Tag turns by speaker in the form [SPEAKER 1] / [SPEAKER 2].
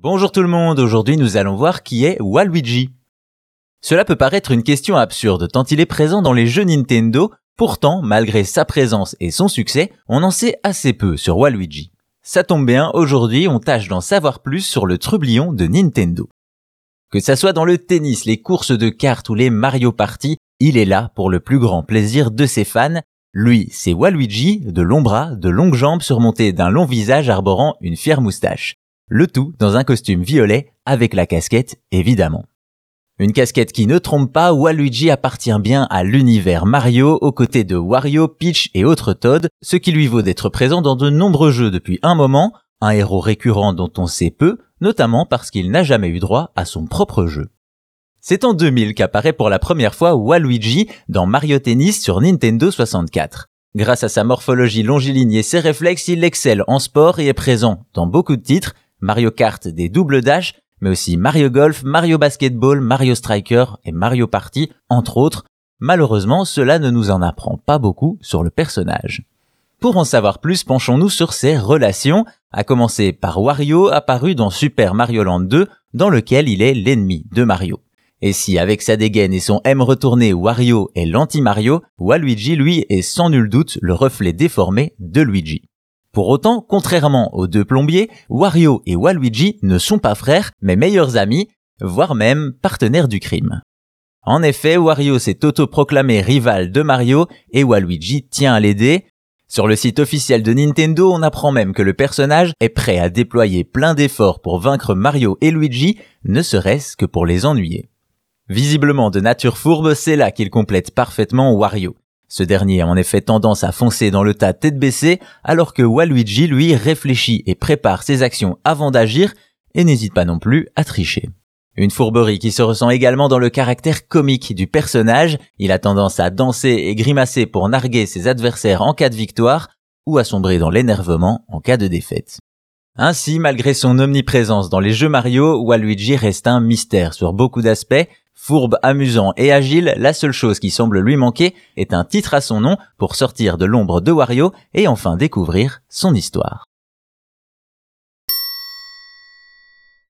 [SPEAKER 1] Bonjour tout le monde, aujourd'hui nous allons voir qui est Waluigi. Cela peut paraître une question absurde tant il est présent dans les jeux Nintendo, pourtant malgré sa présence et son succès, on en sait assez peu sur Waluigi. Ça tombe bien, aujourd'hui on tâche d'en savoir plus sur le trublion de Nintendo. Que ça soit dans le tennis, les courses de cartes ou les Mario Party, il est là pour le plus grand plaisir de ses fans. Lui, c'est Waluigi, de longs bras, de longues jambes surmontées d'un long visage arborant une fière moustache. Le tout dans un costume violet avec la casquette évidemment. Une casquette qui ne trompe pas, Waluigi appartient bien à l'univers Mario aux côtés de Wario, Peach et autres Todd, ce qui lui vaut d'être présent dans de nombreux jeux depuis un moment, un héros récurrent dont on sait peu, notamment parce qu'il n'a jamais eu droit à son propre jeu. C'est en 2000 qu'apparaît pour la première fois Waluigi dans Mario Tennis sur Nintendo 64. Grâce à sa morphologie longiligne et ses réflexes, il excelle en sport et est présent dans beaucoup de titres, Mario Kart des doubles dash, mais aussi Mario Golf, Mario Basketball, Mario Striker et Mario Party, entre autres. Malheureusement, cela ne nous en apprend pas beaucoup sur le personnage. Pour en savoir plus, penchons-nous sur ses relations, à commencer par Wario apparu dans Super Mario Land 2, dans lequel il est l'ennemi de Mario. Et si avec sa dégaine et son M retourné Wario est l'anti-Mario, Waluigi lui est sans nul doute le reflet déformé de Luigi. Pour autant, contrairement aux deux plombiers, Wario et Waluigi ne sont pas frères, mais meilleurs amis, voire même partenaires du crime. En effet, Wario s'est autoproclamé rival de Mario et Waluigi tient à l'aider. Sur le site officiel de Nintendo, on apprend même que le personnage est prêt à déployer plein d'efforts pour vaincre Mario et Luigi, ne serait-ce que pour les ennuyer. Visiblement de nature fourbe, c'est là qu'il complète parfaitement Wario. Ce dernier a en effet tendance à foncer dans le tas tête baissée, alors que Waluigi, lui, réfléchit et prépare ses actions avant d'agir et n'hésite pas non plus à tricher. Une fourberie qui se ressent également dans le caractère comique du personnage, il a tendance à danser et grimacer pour narguer ses adversaires en cas de victoire, ou à sombrer dans l'énervement en cas de défaite. Ainsi, malgré son omniprésence dans les jeux Mario, Waluigi reste un mystère sur beaucoup d'aspects, Fourbe, amusant et agile, la seule chose qui semble lui manquer est un titre à son nom pour sortir de l'ombre de Wario et enfin découvrir son histoire.